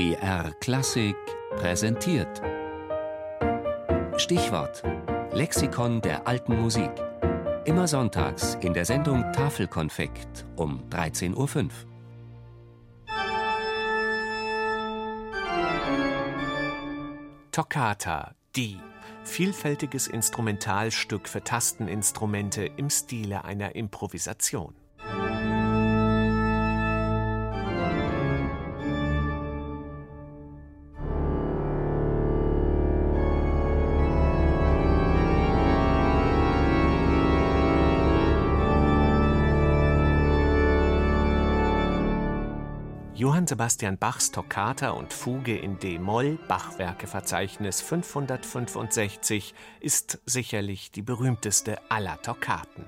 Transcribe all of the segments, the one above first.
BR Klassik präsentiert. Stichwort: Lexikon der alten Musik. Immer sonntags in der Sendung Tafelkonfekt um 13.05 Uhr. Toccata, die vielfältiges Instrumentalstück für Tasteninstrumente im Stile einer Improvisation. Johann Sebastian Bachs Toccata und Fuge in d-Moll Bachwerkeverzeichnis 565 ist sicherlich die berühmteste aller Toccaten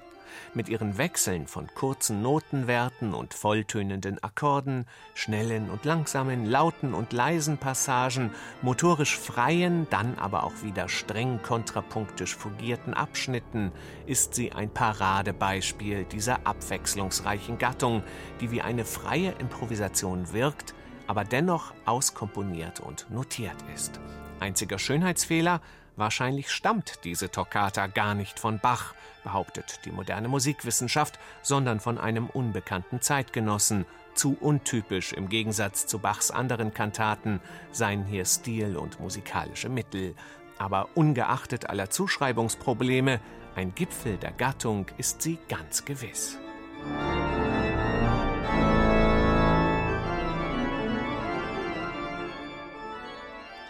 mit ihren Wechseln von kurzen Notenwerten und volltönenden Akkorden, schnellen und langsamen, lauten und leisen Passagen, motorisch freien, dann aber auch wieder streng kontrapunktisch fugierten Abschnitten, ist sie ein Paradebeispiel dieser abwechslungsreichen Gattung, die wie eine freie Improvisation wirkt, aber dennoch auskomponiert und notiert ist. Einziger Schönheitsfehler, Wahrscheinlich stammt diese Toccata gar nicht von Bach, behauptet die moderne Musikwissenschaft, sondern von einem unbekannten Zeitgenossen, zu untypisch im Gegensatz zu Bachs anderen Kantaten, seien hier Stil und musikalische Mittel. Aber ungeachtet aller Zuschreibungsprobleme, ein Gipfel der Gattung ist sie ganz gewiss.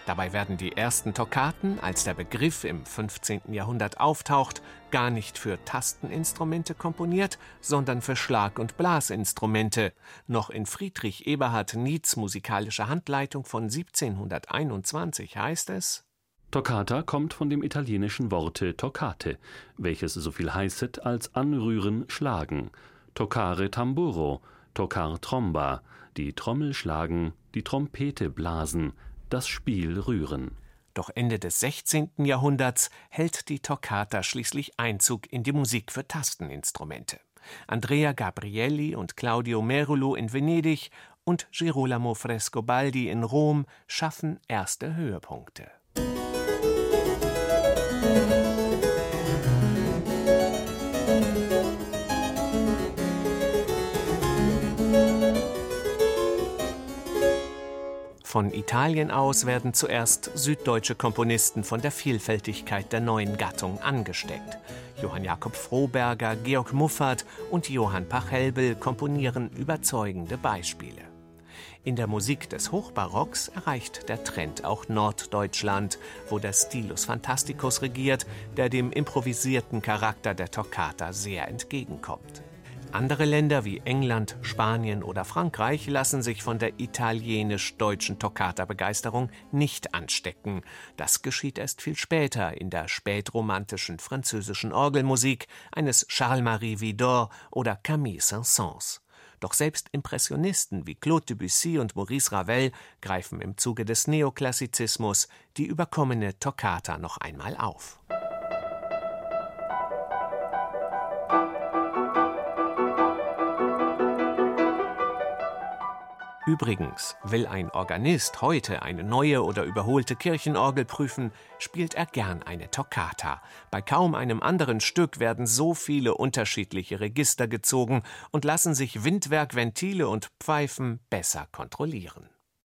Dabei werden die ersten Toccaten, als der Begriff im 15. Jahrhundert auftaucht, gar nicht für Tasteninstrumente komponiert, sondern für Schlag- und Blasinstrumente. Noch in Friedrich Eberhard Nieds musikalische Handleitung von 1721 heißt es Toccata kommt von dem italienischen Worte toccate, welches so viel heißet als anrühren, schlagen. Toccare tamburo, toccar tromba, die Trommel schlagen, die Trompete blasen, das Spiel rühren. Doch Ende des 16. Jahrhunderts hält die Toccata schließlich Einzug in die Musik für Tasteninstrumente. Andrea Gabrielli und Claudio Merulo in Venedig und Girolamo Frescobaldi in Rom schaffen erste Höhepunkte. Von Italien aus werden zuerst süddeutsche Komponisten von der Vielfältigkeit der neuen Gattung angesteckt. Johann Jakob Froberger, Georg Muffat und Johann Pachelbel komponieren überzeugende Beispiele. In der Musik des Hochbarocks erreicht der Trend auch Norddeutschland, wo der Stilus Fantasticus regiert, der dem improvisierten Charakter der Toccata sehr entgegenkommt. Andere Länder wie England, Spanien oder Frankreich lassen sich von der italienisch-deutschen Toccata-Begeisterung nicht anstecken. Das geschieht erst viel später in der spätromantischen französischen Orgelmusik eines Charles-Marie Widor oder Camille Saint-Saëns. Doch selbst Impressionisten wie Claude Debussy und Maurice Ravel greifen im Zuge des Neoklassizismus die überkommene Toccata noch einmal auf. Übrigens, will ein Organist heute eine neue oder überholte Kirchenorgel prüfen, spielt er gern eine Toccata. Bei kaum einem anderen Stück werden so viele unterschiedliche Register gezogen und lassen sich Windwerk, Ventile und Pfeifen besser kontrollieren.